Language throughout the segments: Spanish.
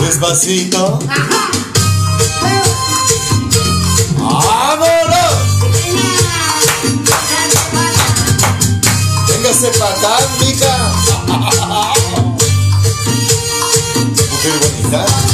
Despacito. ¡Vámonos! Patán, mica. Mujer bonita.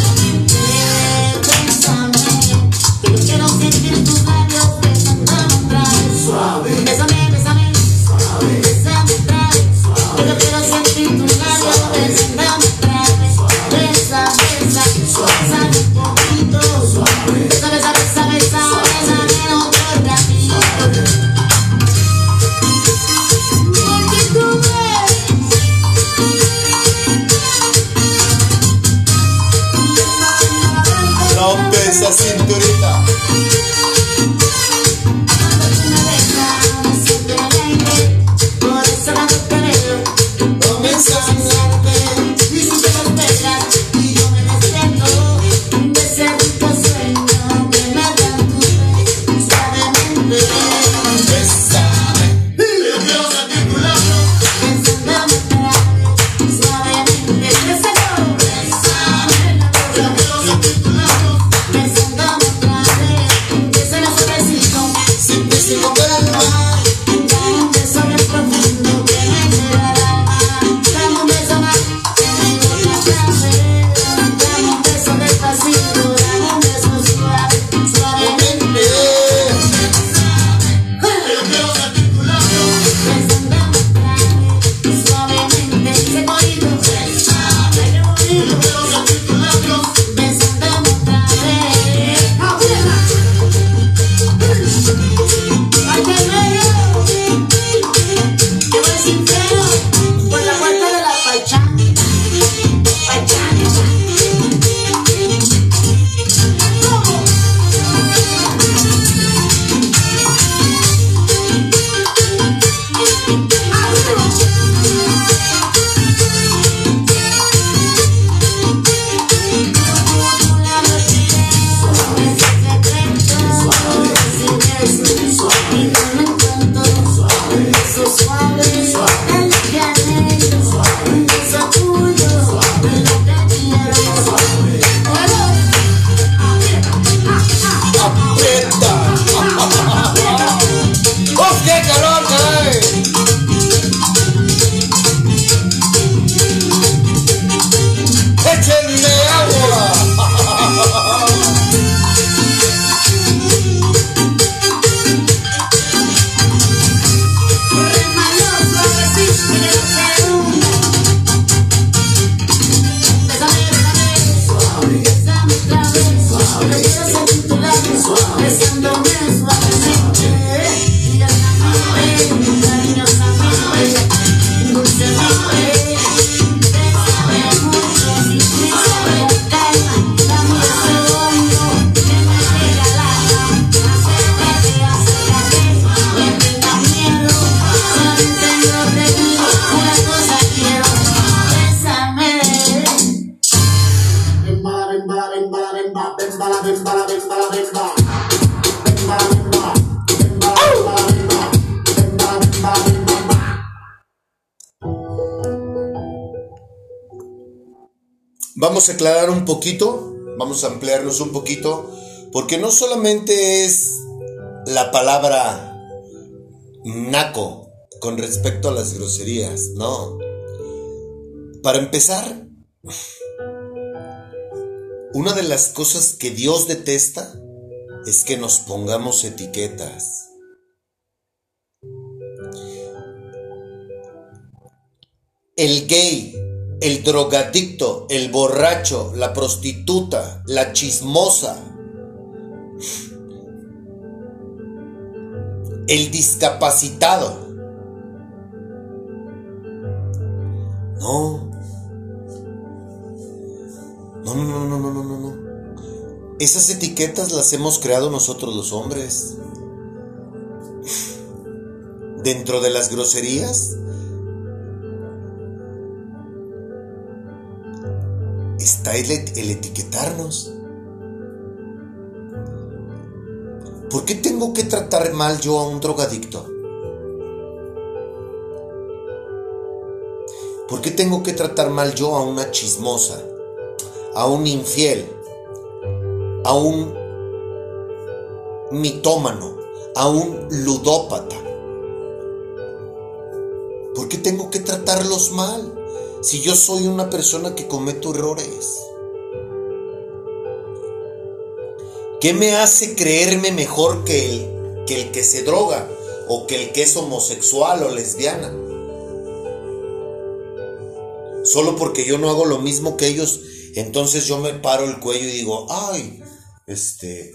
aclarar un poquito, vamos a ampliarnos un poquito, porque no solamente es la palabra naco con respecto a las groserías, no. Para empezar, una de las cosas que Dios detesta es que nos pongamos etiquetas. El gay el drogadicto, el borracho, la prostituta, la chismosa, el discapacitado. No. No, no, no, no, no, no, no. Esas etiquetas las hemos creado nosotros los hombres. Dentro de las groserías está el, etiquetarnos. ¿Por qué tengo que tratar mal yo a un drogadicto? ¿Por qué tengo que tratar mal yo a una chismosa? A un infiel? A un mitómano? A un ludópata? ¿Por qué tengo que tratarlos mal? Si yo soy una persona que cometo errores? ¿Qué me hace creerme mejor que el, que se droga o que el que es homosexual o lesbiana? Solo porque yo no hago lo mismo que ellos, entonces yo me paro el cuello y digo, ay, este,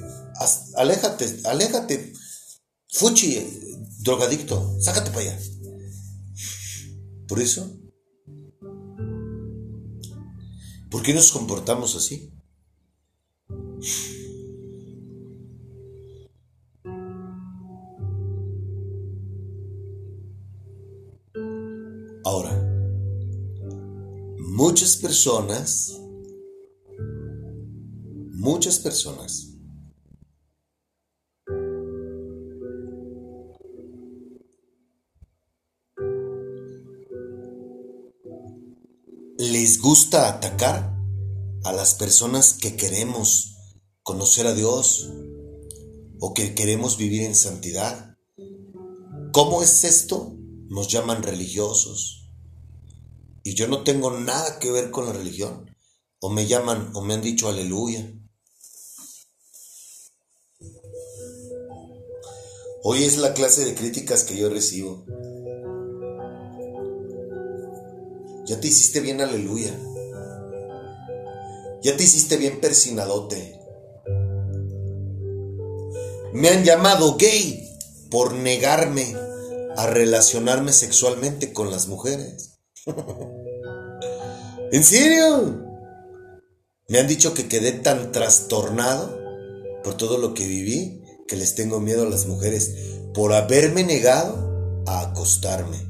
aléjate, aléjate, fuchi, drogadicto, sácate para allá. Por eso, ¿por qué nos comportamos así? Ahora, muchas personas, muchas personas gusta atacar a las personas que queremos conocer a Dios o que queremos vivir en santidad. ¿Cómo es esto? Nos llaman religiosos. Y yo no tengo nada que ver con la religión. O me llaman o me han dicho aleluya. Hoy es la clase de críticas que yo recibo. Ya te hiciste bien aleluya. Ya te hiciste bien persinadote. Me han llamado gay por negarme a relacionarme sexualmente con las mujeres. ¿En serio? Me han dicho que quedé tan trastornado por todo lo que viví que les tengo miedo a las mujeres por haberme negado a acostarme.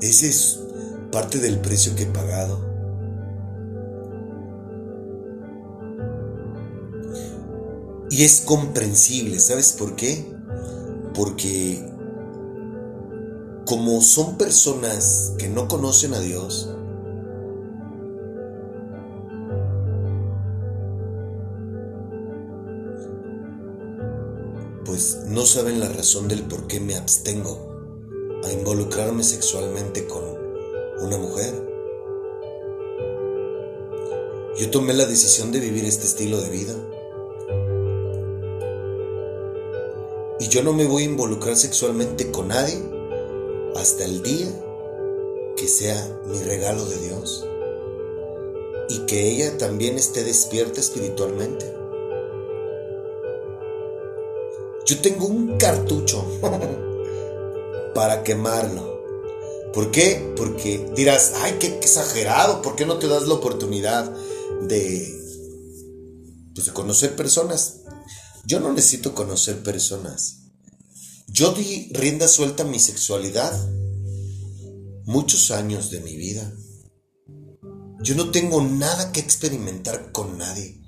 Ese es parte del precio que he pagado. Y es comprensible, ¿sabes por qué? Porque como son personas que no conocen a Dios, pues no saben la razón del por qué me abstengo a involucrarme sexualmente con una mujer. Yo tomé la decisión de vivir este estilo de vida. Y yo no me voy a involucrar sexualmente con nadie hasta el día que sea mi regalo de Dios. Y que ella también esté despierta espiritualmente. Yo tengo un cartucho para quemarlo. ¿Por qué? Porque dirás, ay, qué, exagerado, ¿por qué no te das la oportunidad de, pues, de conocer personas? Yo no necesito conocer personas. Yo di rienda suelta a mi sexualidad muchos años de mi vida. Yo no tengo nada que experimentar con nadie.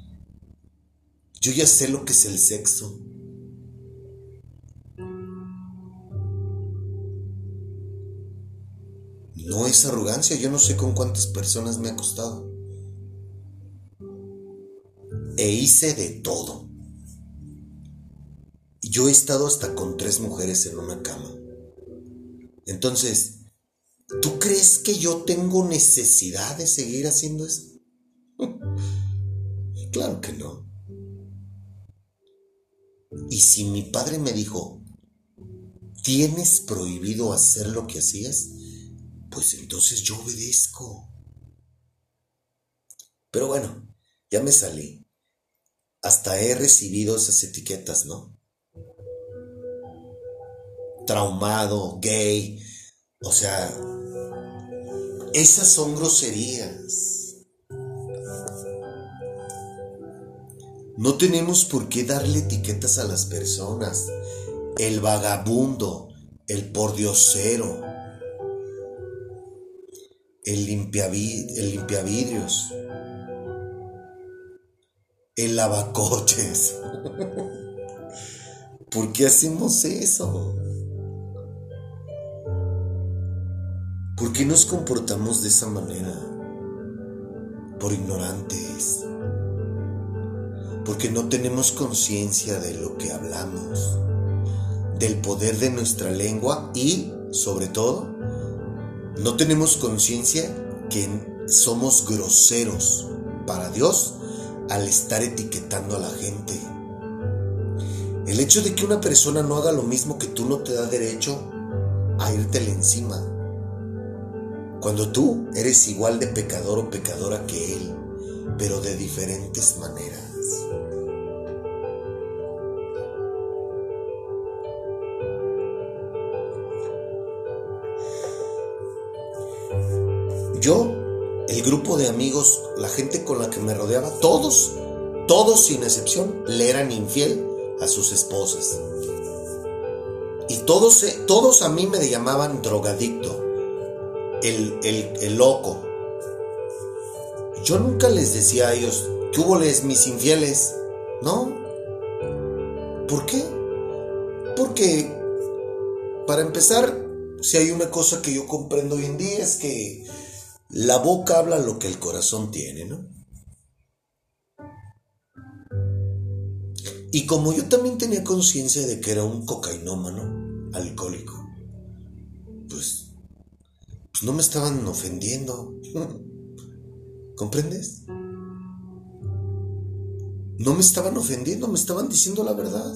Yo ya sé lo que es el sexo. No es arrogancia, yo no sé con cuántas personas me he acostado. E hice de todo. Yo he estado hasta con tres mujeres en una cama. Entonces, ¿tú crees que yo tengo necesidad de seguir haciendo eso? claro que no. Y si mi padre me dijo, tienes prohibido hacer lo que hacías, pues entonces yo obedezco. Pero bueno, ya me salí. Hasta he recibido esas etiquetas, ¿no? Traumado, gay. O sea, esas son groserías. No tenemos por qué darle etiquetas a las personas. El vagabundo, el pordiosero. El, limpiavi- el limpiavidrios, el lavacoches. ¿Por qué hacemos eso? ¿Por qué nos comportamos de esa manera? Por ignorantes. Porque no tenemos conciencia de lo que hablamos, del poder de nuestra lengua y, sobre todo, no tenemos conciencia que somos groseros para Dios al estar etiquetando a la gente. El hecho de que una persona no haga lo mismo que tú no te da derecho a írtele encima. Cuando tú eres igual de pecador o pecadora que él, pero de diferentes maneras. Yo, el grupo de amigos, la gente con la que me rodeaba, todos, todos sin excepción, le eran infiel a sus esposas. Y todos, eh, todos a mí me llamaban drogadicto, el, el, el loco. Yo nunca les decía a ellos, ¿qué hubo mis infieles? No. ¿Por qué? Porque, para empezar, si hay una cosa que yo comprendo hoy en día es que la boca habla lo que el corazón tiene, ¿no? Y como yo también tenía conciencia de que era un cocainómano, alcohólico, pues, pues no me estaban ofendiendo. ¿Comprendes? No me estaban ofendiendo, me estaban diciendo la verdad.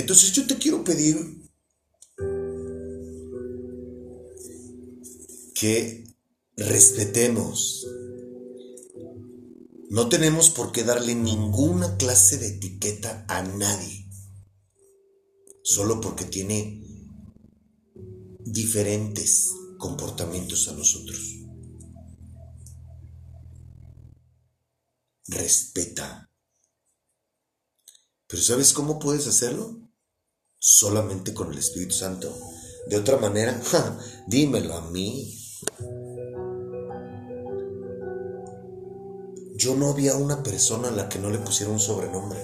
Entonces yo te quiero pedir que respetemos. No tenemos por qué darle ninguna clase de etiqueta a nadie. Solo porque tiene diferentes comportamientos a nosotros. Respeta. Pero ¿sabes cómo puedes hacerlo? Solamente con el Espíritu Santo. De otra manera, dímelo a mí. Yo no había una persona a la que no le pusiera un sobrenombre.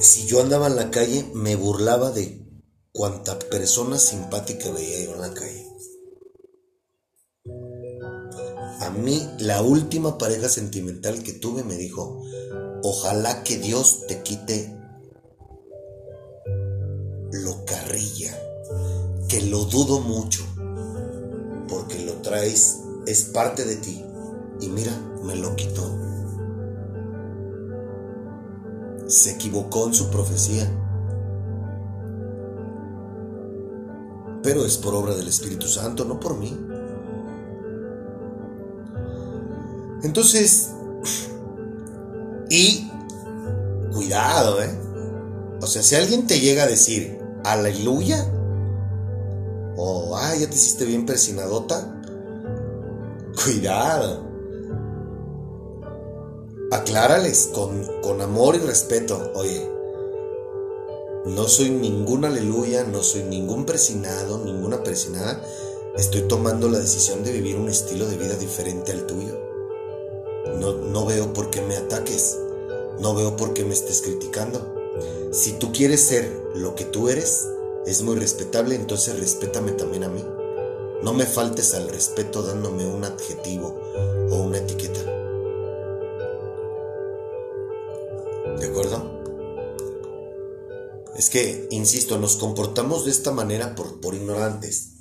Si yo andaba en la calle, me burlaba de cuanta persona simpática veía yo en la calle. A mí, la última pareja sentimental que tuve me dijo, ojalá que Dios te quite lo carrilla, que lo dudo mucho, porque lo traes, es parte de ti. Y mira, me lo quitó. Se equivocó en su profecía. Pero es por obra del Espíritu Santo, no por mí. Entonces, y cuidado, ¿eh? O sea, si alguien te llega a decir, aleluya, o, ah, ya te hiciste bien persinadota, cuidado. Aclárales con, con amor y respeto, oye, no soy ningún aleluya, no soy ningún persinado, ninguna persinada, estoy tomando la decisión de vivir un estilo de vida diferente al tuyo. No, veo por qué me ataques. No veo por qué me estés criticando. Si tú quieres ser lo que tú eres, es muy respetable, entonces respétame también a mí. No me faltes al respeto dándome un adjetivo o una etiqueta. ¿De acuerdo? Es que, insisto, nos comportamos de esta manera por ignorantes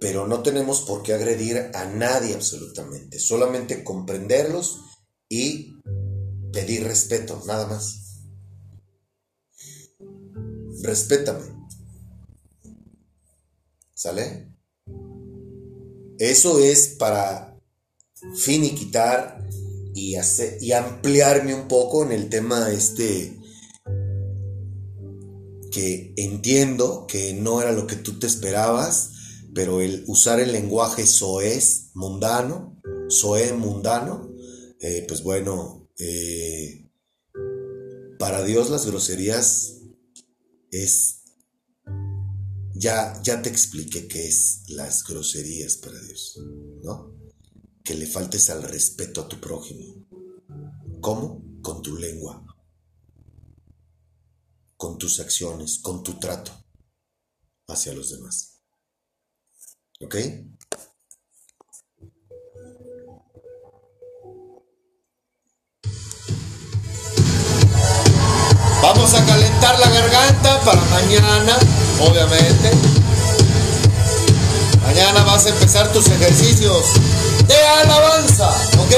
pero no tenemos por qué agredir a nadie absolutamente, solamente comprenderlos y pedir respeto, nada más. Respétame. ¿Sale? Eso es para finiquitar y, hacer, y ampliarme un poco en el tema este que entiendo que no era lo que tú te esperabas, pero el usar el lenguaje soez mundano, soe mundano, eh, pues bueno, eh, para Dios las groserías es... Ya, ya te expliqué qué es las groserías para Dios, ¿no? Que le faltes al respeto a tu prójimo. ¿Cómo? Con tu lengua, con tus acciones, con tu trato hacia los demás. ¿Ok? Vamos a calentar la garganta para mañana, obviamente. Mañana vas a empezar tus ejercicios de alabanza, ¿ok?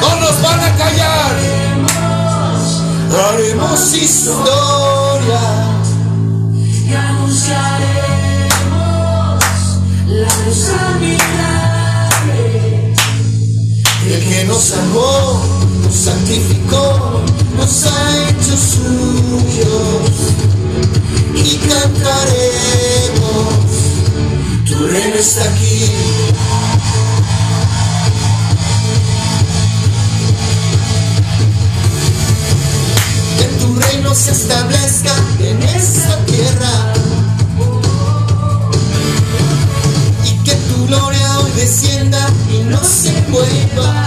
¡No nos van a callar! Haremos historia. y anunciaremos la luz El que nos salvó, nos santificó, nos ha hecho suyos. Y cantaremos, tu reino está aquí. Reino se establezca en esta tierra. Y que tu gloria hoy descienda y no se vuelva.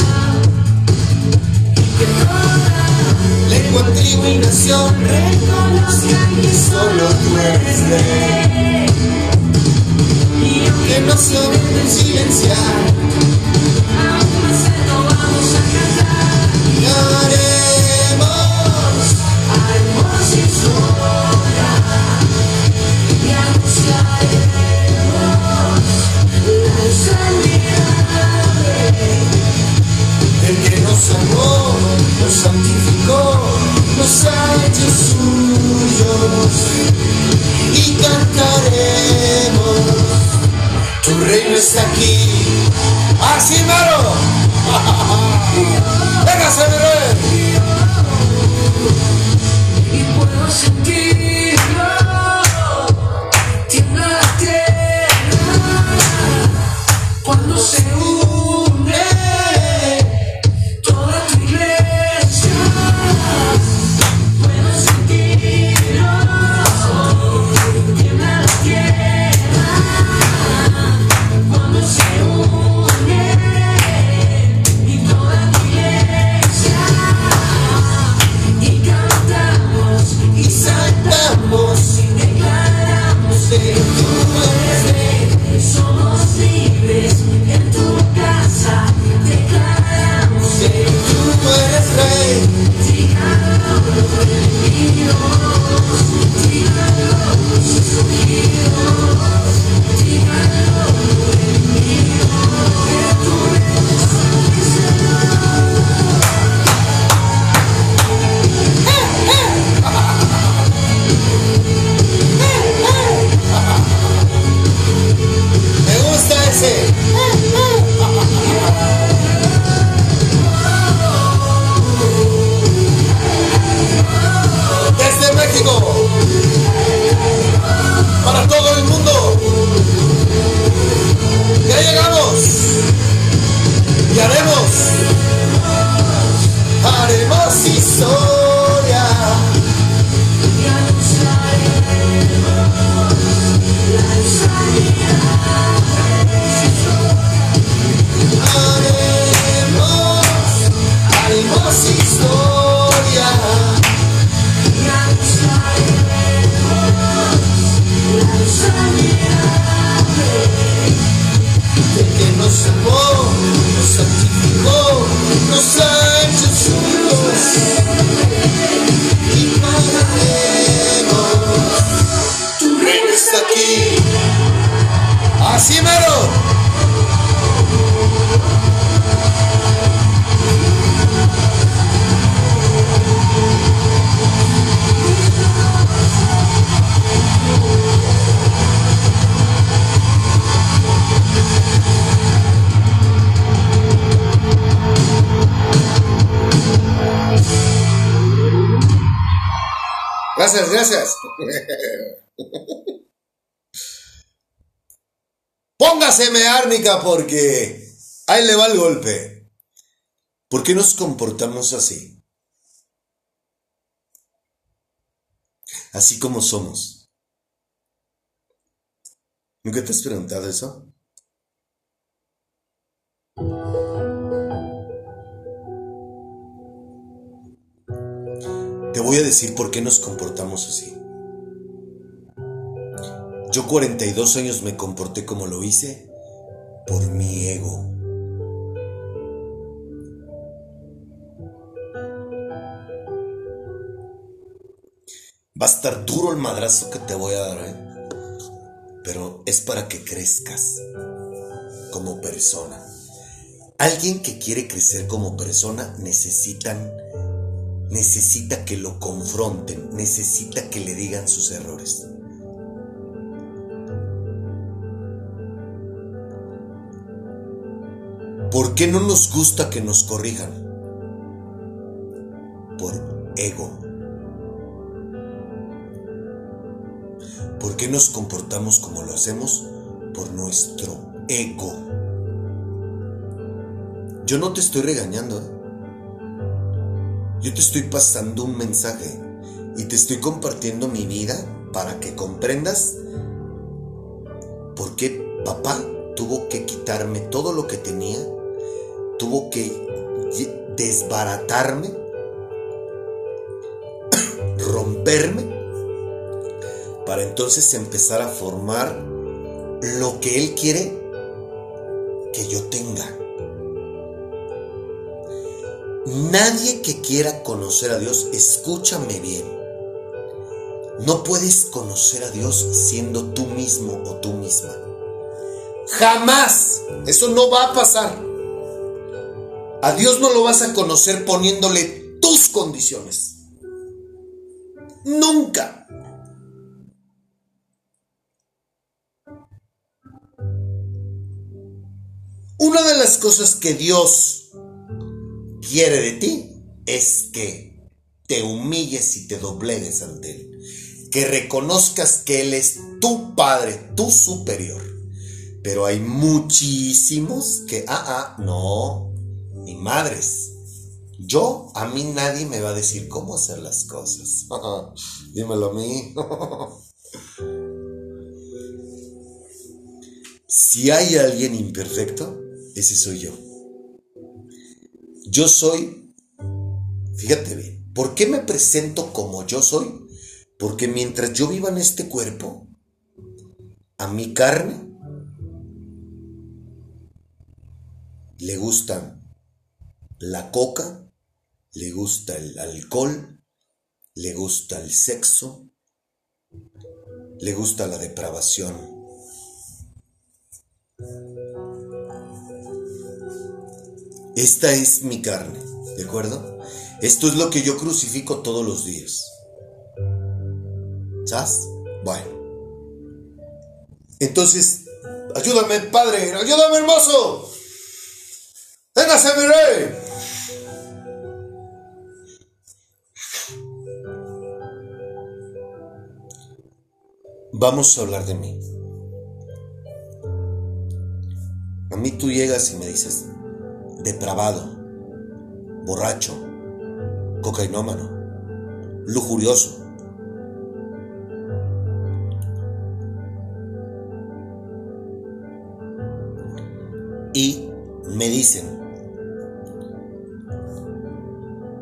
Lengua, tribu y nación, reconozcan que solo tú eres rey. Que no se olviden silenciar. Nos salvó, nos santificó, nos ha hecho suyos. Y cantaremos, tu reino está aquí. ¡Así mero! ¡Véngase, mi Porque ahí le va el golpe. ¿Por qué nos comportamos así? Así como somos. ¿Nunca te has preguntado eso? Te voy a decir por qué nos comportamos así. Yo 42 años me comporté como lo hice por mi ego. Va a estar duro el madrazo que te voy a dar, ¿eh? pero es para que crezcas como persona. Alguien que quiere crecer como persona necesitan necesita que lo confronten, necesita que le digan sus errores. Qué no nos gusta que nos corrijan? Por ego. ¿Por qué nos comportamos como lo hacemos? Por nuestro ego. Yo no te estoy regañando. Yo te estoy pasando un mensaje y te estoy compartiendo mi vida para que comprendas por qué papá tuvo que quitarme todo lo que tenía, tuvo que desbaratarme, romperme, para entonces empezar a formar lo que él quiere que yo tenga. Nadie que quiera conocer a Dios, escúchame bien, no puedes conocer a Dios siendo tú mismo o tú misma. Jamás. Eso no va a pasar. A Dios no lo vas a conocer poniéndole tus condiciones. Nunca. Una de las cosas que Dios quiere de ti es que te humilles y te doblegues ante Él. Que reconozcas que Él es tu Padre, tu superior. Pero hay muchísimos que, ah, ah, no, ni madres. Yo, a mí nadie me va a decir cómo hacer las cosas. Dímelo a mí. si hay alguien imperfecto, ese soy yo. Yo soy, fíjate bien, ¿por qué me presento como yo soy? Porque mientras yo viva en este cuerpo, a mi carne le gustan la coca, le gusta el alcohol, le gusta el sexo, le gusta la depravación. Esta es mi carne, ¿de acuerdo? Esto es lo que yo crucifico todos los días. ¿Sabes? Bueno. Entonces, ayúdame, Padre, ayúdame, hermoso. Véngase, mi rey. Vamos a hablar de mí. A mí tú llegas y me dices, depravado, borracho, cocainómano, lujurioso. Y me dicen,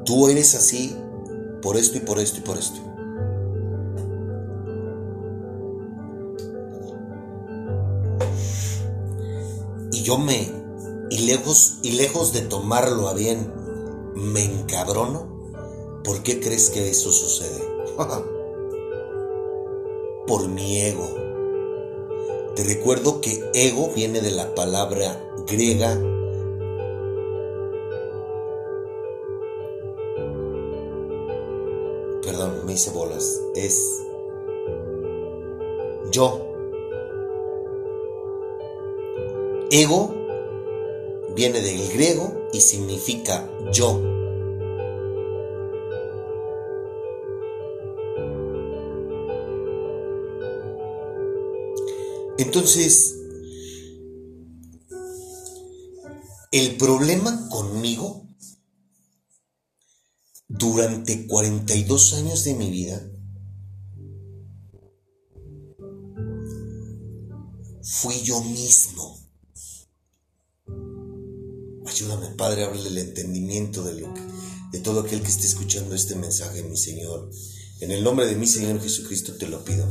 tú eres así por esto y por esto y por esto. Yo me, y lejos, y lejos de tomarlo a bien, me encabrono. ¿Por qué crees que eso sucede? por mi ego. Te recuerdo que ego viene de la palabra griega perdón, me hice bolas, es yo. Ego viene del griego y significa yo. Entonces, el problema conmigo durante 42 años de mi vida de, de todo aquel que esté escuchando este mensaje, mi Señor. En el nombre de mi Señor Jesucristo te lo pido.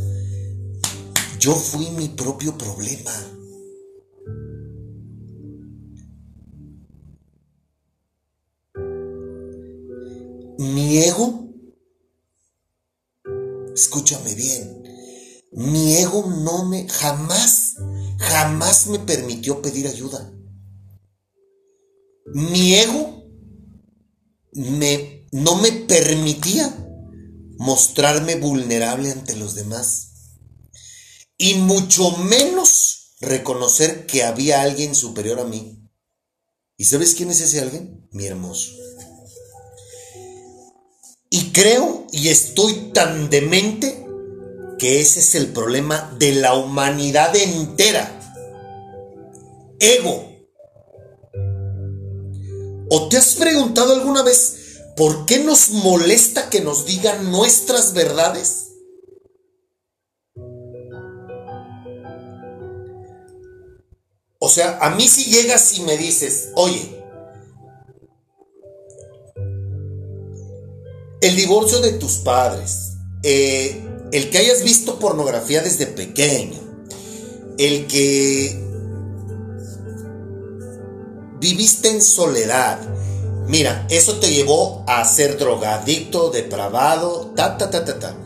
Yo fui mi propio problema. Mi ego, escúchame bien, mi ego no me, jamás, jamás me permitió pedir ayuda. Mi ego me, no me permitía mostrarme vulnerable ante los demás. Y mucho menos reconocer que había alguien superior a mí. ¿Y sabes quién es ese alguien? Mi hermoso. Y creo y estoy tan demente que ese es el problema de la humanidad entera. Ego. ¿O te has preguntado alguna vez por qué nos molesta que nos digan nuestras verdades? O sea, a mí si llegas y me dices, oye, el divorcio de tus padres, eh, el que hayas visto pornografía desde pequeño, el que viviste en soledad, mira, eso te llevó a ser drogadicto, depravado, ta, ta, ta, ta, ta.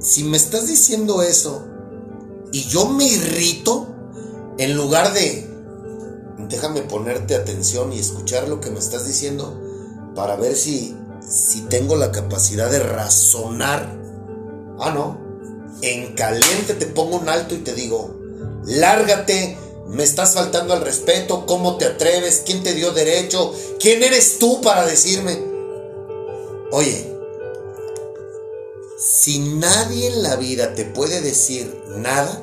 Si me estás diciendo eso y yo me irrito, en lugar de, déjame ponerte atención y escuchar lo que me estás diciendo para ver si, si tengo la capacidad de razonar. Ah, no. En caliente te pongo un alto y te digo, lárgate, me estás faltando al respeto, ¿cómo te atreves? ¿Quién te dio derecho? ¿Quién eres tú para decirme? Oye, si nadie en la vida te puede decir nada,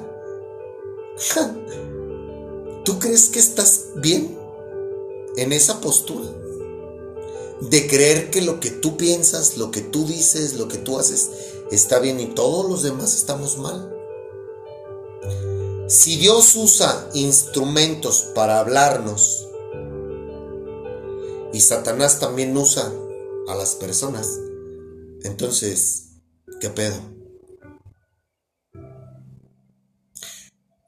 ¿tú crees que estás bien en esa postura? De creer que lo que tú piensas, lo que tú dices, lo que tú haces está bien y todos los demás estamos mal. Si Dios usa instrumentos para hablarnos y Satanás también usa a las personas, entonces, ¿qué pedo?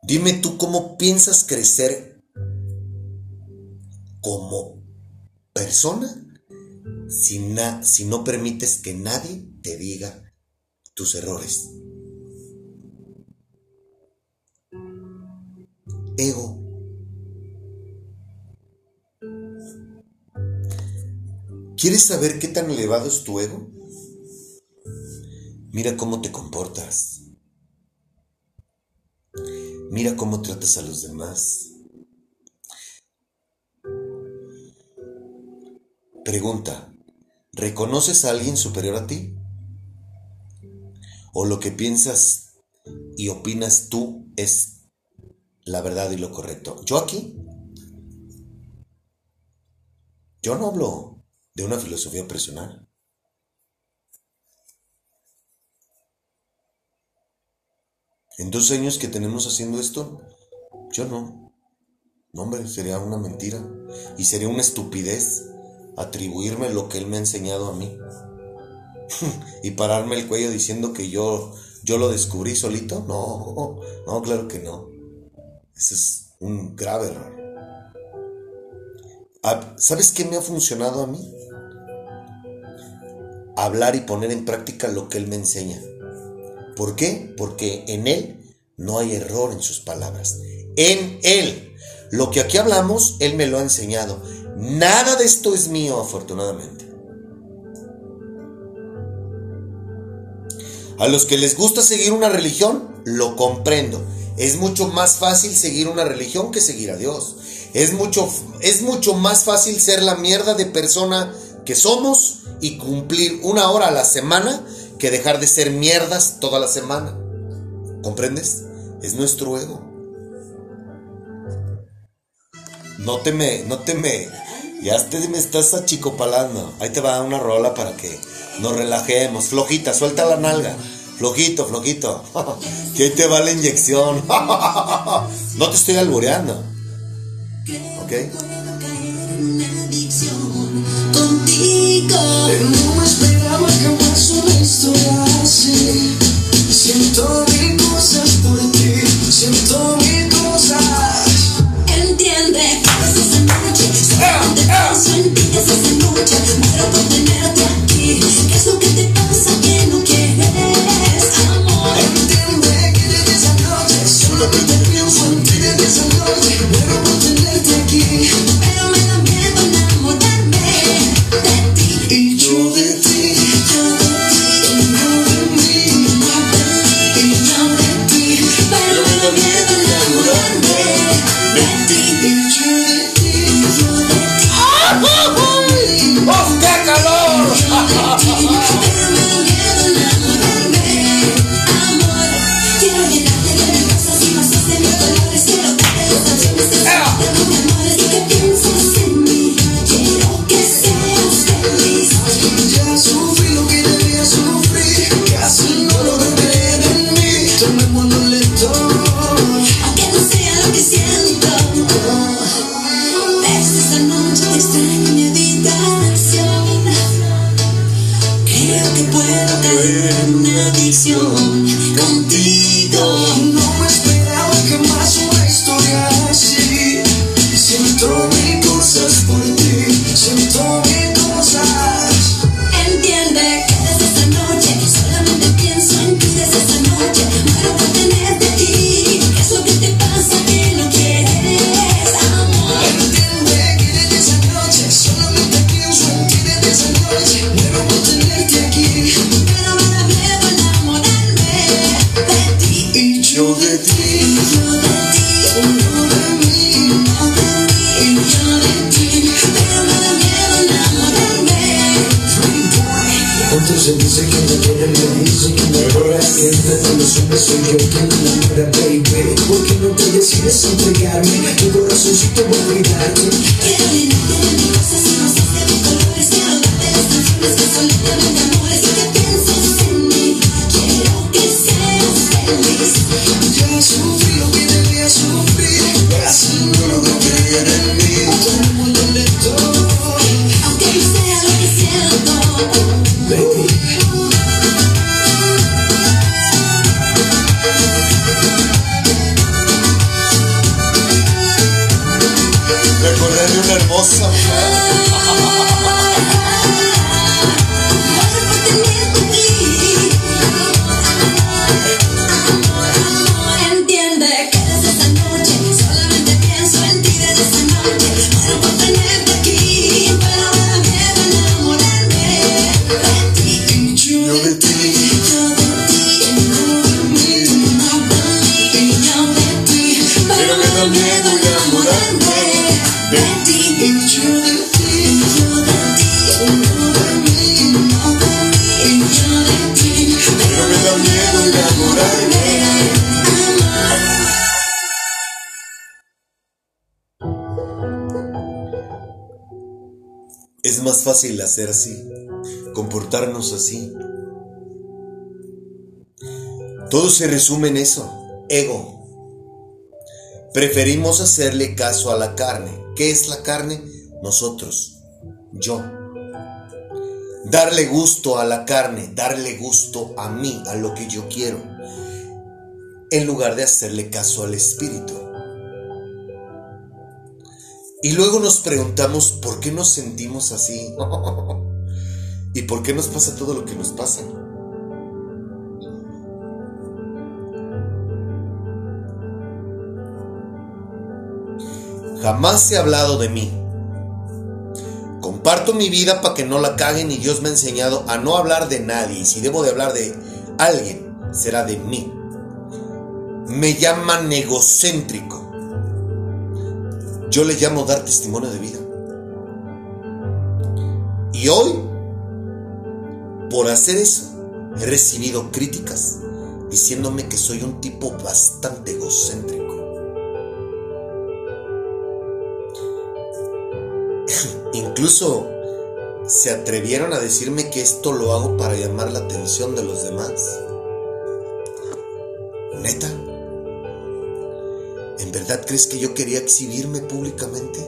Dime tú cómo piensas crecer como persona si, si no permites que nadie te diga tus errores. Ego. ¿Quieres saber qué tan elevado es tu ego? Mira cómo te comportas. Mira cómo tratas a los demás. Pregunta, ¿reconoces a alguien superior a ti? ¿O lo que piensas y opinas tú es la verdad y lo correcto? Yo aquí, yo no hablo de una filosofía personal. En dos años que tenemos haciendo esto, yo no. No, hombre, sería una mentira. Y sería una estupidez atribuirme lo que él me ha enseñado a mí. y pararme el cuello diciendo que yo, yo lo descubrí solito. No, no, claro que no. Eso es un grave error. Ah, ¿Sabes qué me ha funcionado a mí? Hablar y poner en práctica lo que él me enseña. ¿Por qué? Porque en Él no hay error en sus palabras. En Él. Lo que aquí hablamos, Él me lo ha enseñado. Nada de esto es mío, afortunadamente. A los que les gusta seguir una religión, lo comprendo. Es mucho más fácil seguir una religión que seguir a Dios. Es mucho, es mucho más fácil ser la mierda de persona que somos y cumplir una hora a la semana que dejar de ser mierdas toda la semana. ¿Comprendes? Es nuestro ego. No te me, no te me, ya te me estás achicopalando. Ahí te va una rola para que nos relajemos. Flojita, suelta la nalga. Flojito, flojito. ¿Quién te va la inyección? No te estoy albureando. ¿Ok? Es más fácil hacer así, comportarnos así. Todo se resume en eso, ego. Preferimos hacerle caso a la carne. ¿Qué es la carne? Nosotros, yo. Darle gusto a la carne, darle gusto a mí, a lo que yo quiero, en lugar de hacerle caso al espíritu. Y luego nos preguntamos por qué nos sentimos así y por qué nos pasa todo lo que nos pasa. Jamás se ha hablado de mí. Comparto mi vida para que no la caguen y Dios me ha enseñado a no hablar de nadie. Y si debo de hablar de alguien, será de mí. Me llama negocéntrico. Yo le llamo dar testimonio de vida. Y hoy, por hacer eso, he recibido críticas diciéndome que soy un tipo bastante egocéntrico. Incluso se atrevieron a decirme que esto lo hago para llamar la atención de los demás. Neta. ¿En verdad crees que yo quería exhibirme públicamente?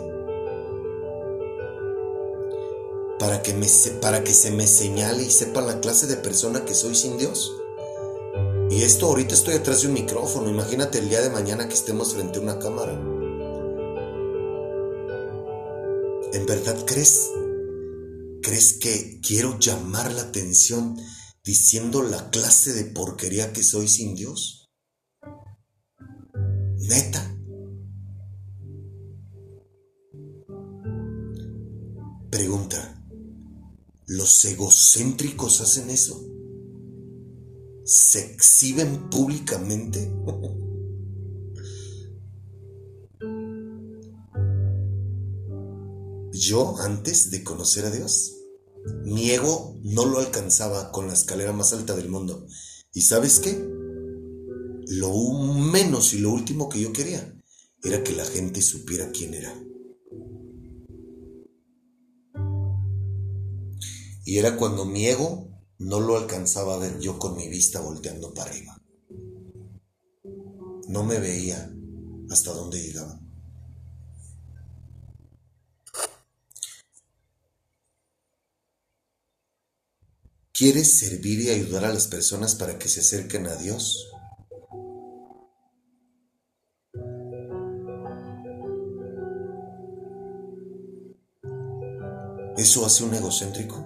Para que, me, para que se me señale y sepa la clase de persona que soy sin Dios. Y esto ahorita estoy atrás de un micrófono, imagínate el día de mañana que estemos frente a una cámara. ¿En verdad crees? ¿Crees que quiero llamar la atención diciendo la clase de porquería que soy sin Dios? Neta. Pregunta, ¿los egocéntricos hacen eso? ¿Se exhiben públicamente? Yo, antes de conocer a Dios, mi ego no lo alcanzaba con la escalera más alta del mundo. ¿Y sabes qué? Lo menos y lo último que yo quería era que la gente supiera quién era. Y era cuando mi ego no lo alcanzaba a ver yo con mi vista volteando para arriba. No me veía hasta dónde llegaba. ¿Quieres servir y ayudar a las personas para que se acerquen a Dios? ¿Eso hace un egocéntrico?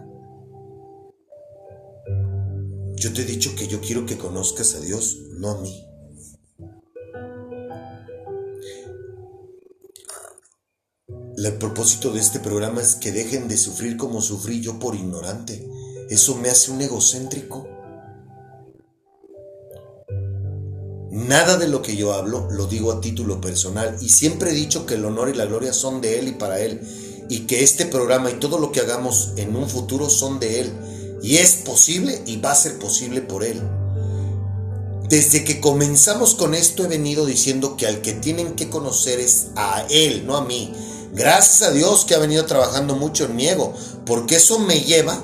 Yo te he dicho que yo quiero que conozcas a Dios, no a mí. El propósito de este programa es que dejen de sufrir como sufrí yo por ignorante. Eso me hace un egocéntrico. Nada de lo que yo hablo lo digo a título personal y siempre he dicho que el honor y la gloria son de Él y para Él y que este programa y todo lo que hagamos en un futuro son de Él y es posible y va a ser posible por Él. Desde que comenzamos con esto he venido diciendo que al que tienen que conocer es a Él, no a mí. Gracias a Dios que ha venido trabajando mucho en mi porque eso me lleva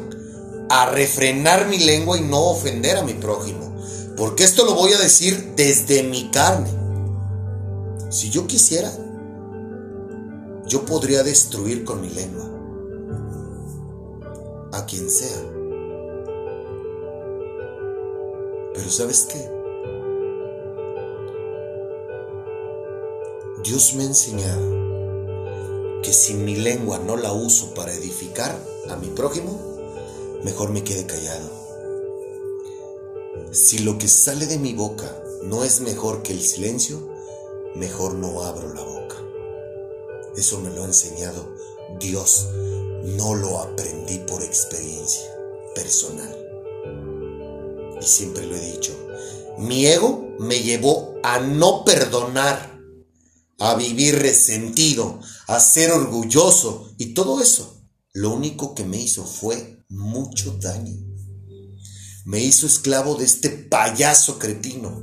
a refrenar mi lengua y no ofender a mi prójimo. Porque esto lo voy a decir desde mi carne. Si yo quisiera, yo podría destruir con mi lengua a quien sea. Pero ¿sabes qué? Dios me ha enseñado que si mi lengua no la uso para edificar a mi prójimo, mejor me quede callado. Si lo que sale de mi boca no es mejor que el silencio, mejor no abro la boca. Eso me lo ha enseñado Dios, no lo aprendí por experiencia personal. Y siempre lo he dicho, mi ego me llevó a no perdonar, a vivir resentido, a ser orgulloso y todo eso. Lo único que me hizo fue mucho daño. Me hizo esclavo de este payaso cretino.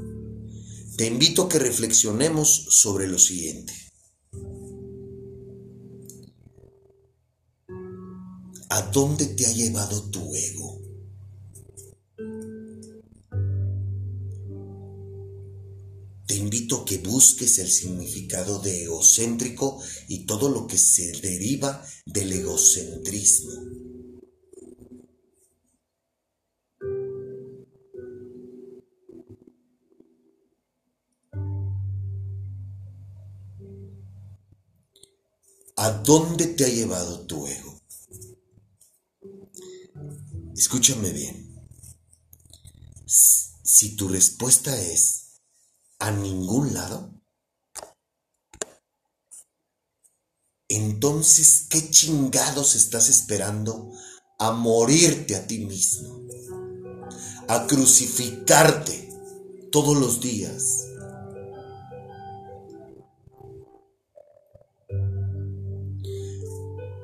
Te invito a que reflexionemos sobre lo siguiente. ¿A dónde te ha llevado tu ego? Te invito a que busques el significado de egocéntrico y todo lo que se deriva del egocentrismo. ¿A dónde te ha llevado tu ego? Escúchame bien. Si tu respuesta es a ningún lado, entonces, ¿qué chingados estás esperando a morirte a ti mismo? A crucificarte todos los días.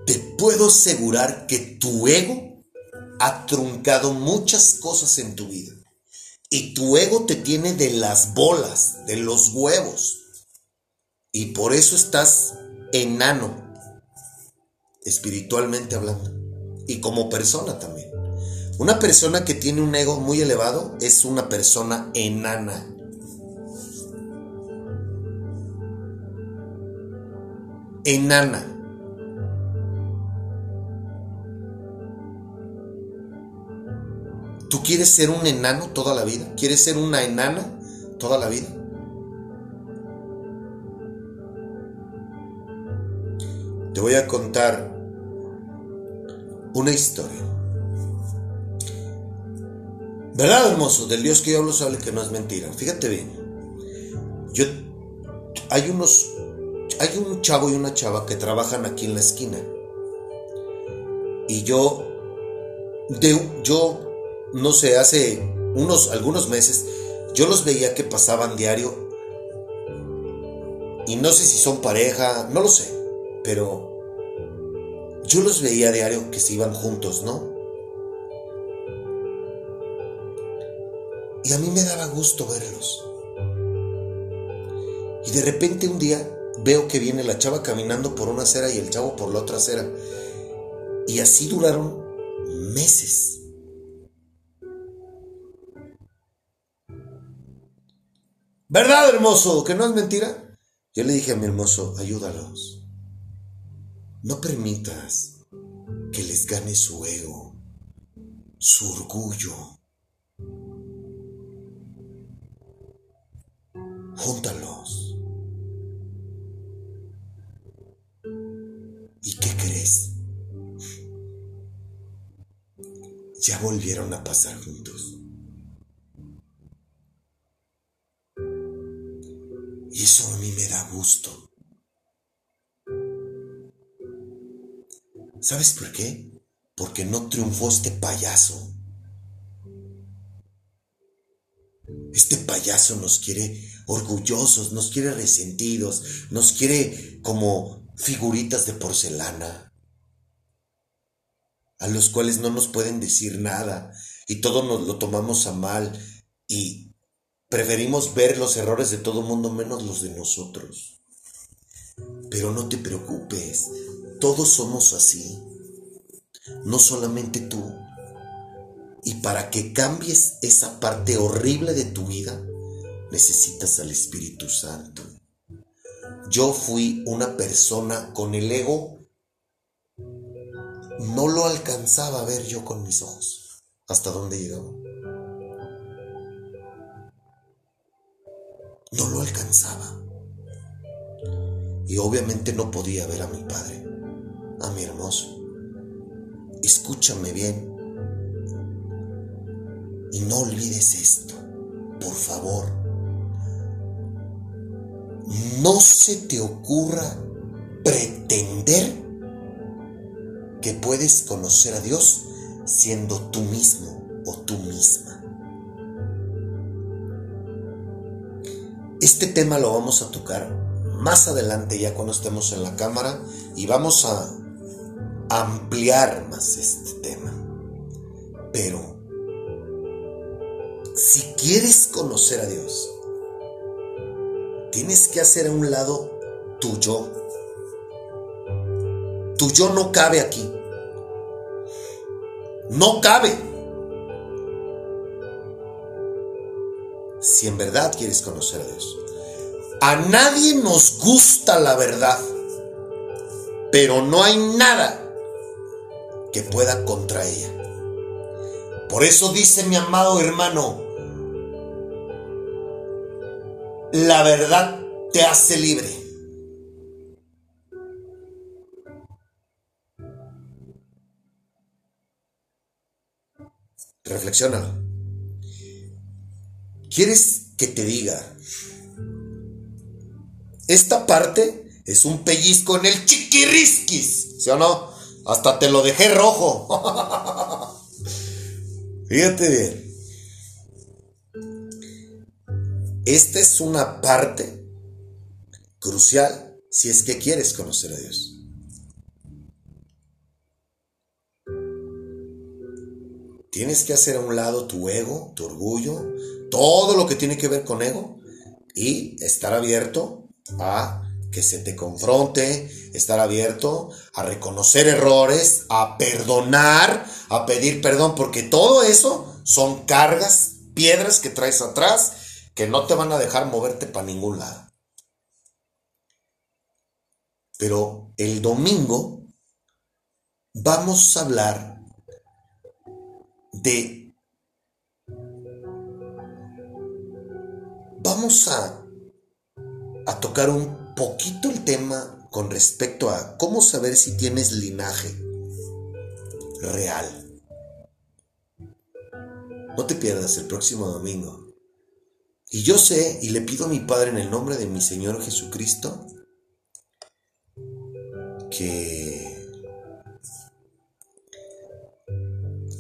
Te puedo asegurar que tu ego ha truncado muchas cosas en tu vida. Y tu ego te tiene de las bolas, de los huevos. Y por eso estás enano, espiritualmente hablando. Y como persona también. Una persona que tiene un ego muy elevado es una persona enana. Enana. Quieres ser un enano toda la vida? ¿Quieres ser una enana toda la vida? Te voy a contar una historia. ¿Verdad, hermoso? Del Dios que yo hablo sabe que no es mentira. Fíjate bien. Yo hay unos hay un chavo y una chava que trabajan aquí en la esquina. Y yo de yo no sé, hace unos algunos meses yo los veía que pasaban diario y no sé si son pareja, no lo sé, pero yo los veía diario que se iban juntos, ¿no? Y a mí me daba gusto verlos. Y de repente un día veo que viene la chava caminando por una acera y el chavo por la otra acera. Y así duraron meses. ¿Verdad, hermoso? ¿Que no es mentira? Yo le dije a mi hermoso, ayúdalos. No permitas que les gane su ego, su orgullo. Júntalos. ¿Y qué crees? Ya volvieron a pasar juntos. Eso a mí me da gusto. ¿Sabes por qué? Porque no triunfó este payaso. Este payaso nos quiere orgullosos, nos quiere resentidos, nos quiere como figuritas de porcelana, a los cuales no nos pueden decir nada y todo nos lo tomamos a mal y preferimos ver los errores de todo mundo menos los de nosotros. Pero no te preocupes, todos somos así, no solamente tú. Y para que cambies esa parte horrible de tu vida, necesitas al Espíritu Santo. Yo fui una persona con el ego, no lo alcanzaba a ver yo con mis ojos, hasta dónde llegaba. No lo alcanzaba. Y obviamente no podía ver a mi padre, a mi hermoso. Escúchame bien. Y no olvides esto, por favor. No se te ocurra pretender que puedes conocer a Dios siendo tú mismo o tú misma. Este tema lo vamos a tocar más adelante ya cuando estemos en la cámara y vamos a ampliar más este tema. Pero si quieres conocer a Dios, tienes que hacer a un lado tu yo. Tu yo no cabe aquí. No cabe. Si en verdad quieres conocer a Dios. A nadie nos gusta la verdad, pero no hay nada que pueda contra ella. Por eso dice mi amado hermano, la verdad te hace libre. Reflexiona. ¿Quieres que te diga? Esta parte es un pellizco en el chiquirrisquis, ¿sí o no? Hasta te lo dejé rojo. Fíjate bien. Esta es una parte crucial si es que quieres conocer a Dios. Tienes que hacer a un lado tu ego, tu orgullo, todo lo que tiene que ver con ego y estar abierto a que se te confronte, estar abierto a reconocer errores, a perdonar, a pedir perdón, porque todo eso son cargas, piedras que traes atrás que no te van a dejar moverte para ningún lado. Pero el domingo vamos a hablar de... Vamos a, a tocar un poquito el tema con respecto a cómo saber si tienes linaje real. No te pierdas el próximo domingo. Y yo sé y le pido a mi Padre en el nombre de mi Señor Jesucristo que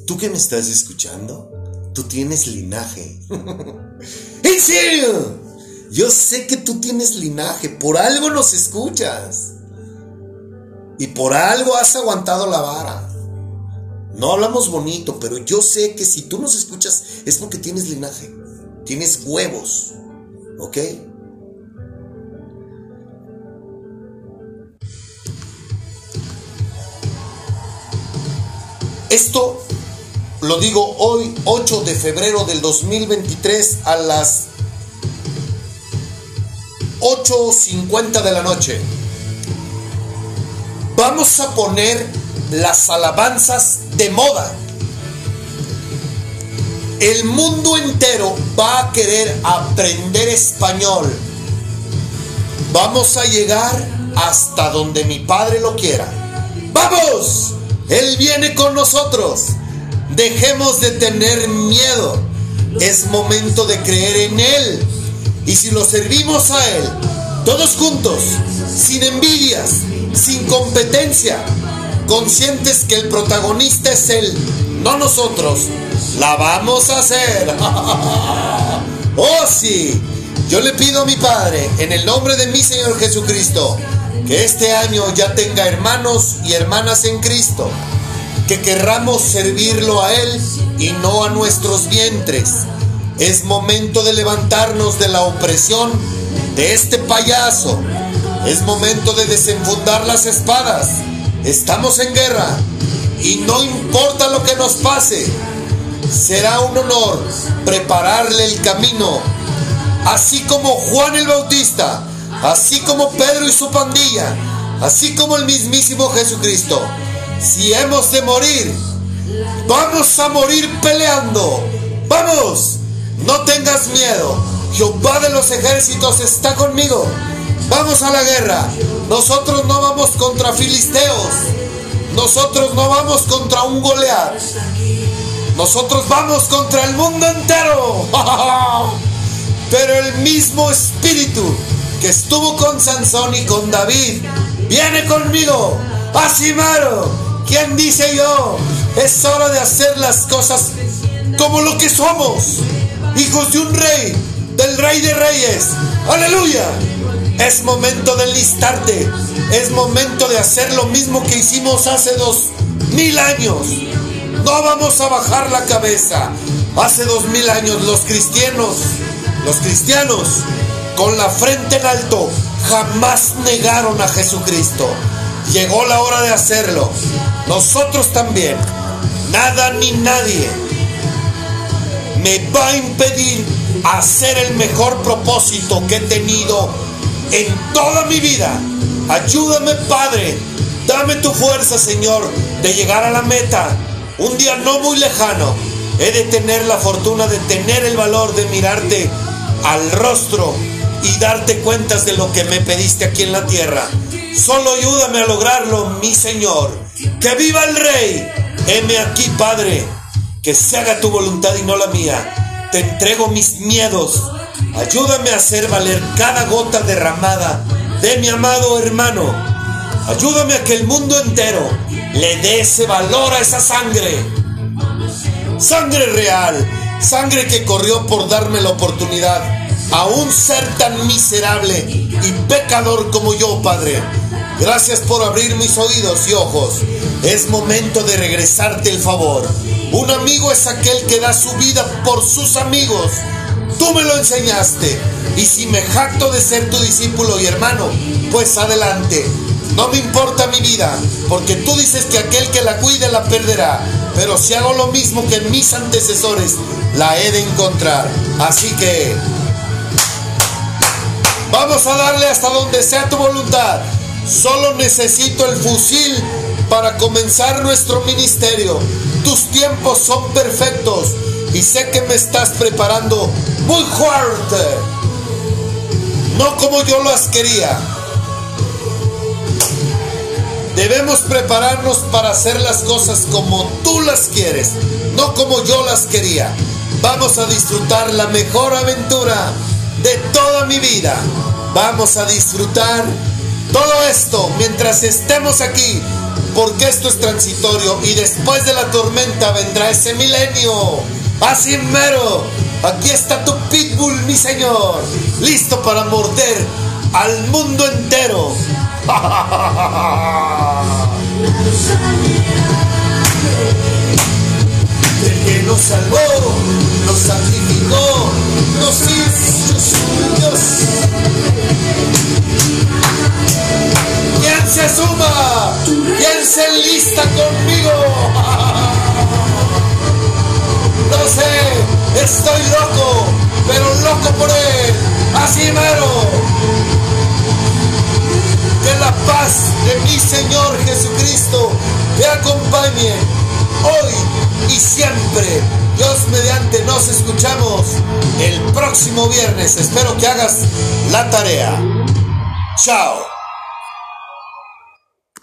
tú que me estás escuchando, tú tienes linaje. ¿En serio? Yo sé que tú tienes linaje, por algo nos escuchas. Y por algo has aguantado la vara. No hablamos bonito, pero yo sé que si tú nos escuchas es porque tienes linaje, tienes huevos, ¿ok? Esto lo digo hoy, 8 de febrero del 2023 a las 8.50 de la noche. Vamos a poner las alabanzas de moda. El mundo entero va a querer aprender español. Vamos a llegar hasta donde mi padre lo quiera. ¡Vamos! Él viene con nosotros. Dejemos de tener miedo. Es momento de creer en Él. Y si lo servimos a Él, todos juntos, sin envidias, sin competencia, conscientes que el protagonista es Él, no nosotros, la vamos a hacer. oh sí, yo le pido a mi Padre, en el nombre de mi Señor Jesucristo, que este año ya tenga hermanos y hermanas en Cristo, que querramos servirlo a Él y no a nuestros vientres. Es momento de levantarnos de la opresión de este payaso. Es momento de desenfundar las espadas. Estamos en guerra y no importa lo que nos pase. Será un honor prepararle el camino, así como Juan el Bautista, así como Pedro y su pandilla, así como el mismísimo Jesucristo. Si hemos de morir, vamos a morir peleando. Vamos, no tengas miedo. Jehová de los ejércitos está conmigo. Vamos a la guerra. Nosotros no vamos contra filisteos. Nosotros no vamos contra un Goliat. Nosotros vamos contra el mundo entero. Pero el mismo espíritu que estuvo con Sansón y con David viene conmigo. Asimaro, ¿quién dice yo? Es hora de hacer las cosas como lo que somos. Hijos de un rey, del rey de reyes. Aleluya. Es momento de enlistarte. Es momento de hacer lo mismo que hicimos hace dos mil años. No vamos a bajar la cabeza. Hace dos mil años los cristianos, los cristianos, con la frente en alto, jamás negaron a Jesucristo. Llegó la hora de hacerlo. Nosotros también. Nada ni nadie me va a impedir hacer el mejor propósito que he tenido en toda mi vida. Ayúdame, Padre. Dame tu fuerza, Señor, de llegar a la meta. Un día no muy lejano. He de tener la fortuna de tener el valor de mirarte al rostro y darte cuentas de lo que me pediste aquí en la tierra. Solo ayúdame a lograrlo, mi Señor. Que viva el Rey. Heme aquí, Padre. Que se haga tu voluntad y no la mía. Te entrego mis miedos. Ayúdame a hacer valer cada gota derramada de mi amado hermano. Ayúdame a que el mundo entero le dé ese valor a esa sangre. Sangre real, sangre que corrió por darme la oportunidad a un ser tan miserable y pecador como yo, Padre. Gracias por abrir mis oídos y ojos. Es momento de regresarte el favor. Un amigo es aquel que da su vida por sus amigos. Tú me lo enseñaste. Y si me jacto de ser tu discípulo y hermano, pues adelante. No me importa mi vida, porque tú dices que aquel que la cuide la perderá. Pero si hago lo mismo que mis antecesores, la he de encontrar. Así que vamos a darle hasta donde sea tu voluntad. Solo necesito el fusil para comenzar nuestro ministerio. Tus tiempos son perfectos y sé que me estás preparando muy fuerte. No como yo las quería. Debemos prepararnos para hacer las cosas como tú las quieres, no como yo las quería. Vamos a disfrutar la mejor aventura de toda mi vida. Vamos a disfrutar todo esto mientras estemos aquí, porque esto es transitorio y después de la tormenta vendrá ese milenio. Así mero, aquí está tu pitbull, mi señor, listo para morder al mundo entero. El que nos salvó, nos sacrificó, nos hizo suyos. ¿Quién se suma? ¿Quién se enlista conmigo? No sé, estoy loco, pero loco por él. Así mero. Que la paz de mi Señor Jesucristo te acompañe hoy y siempre. Dios mediante nos escuchamos el próximo viernes. Espero que hagas la tarea. Chao.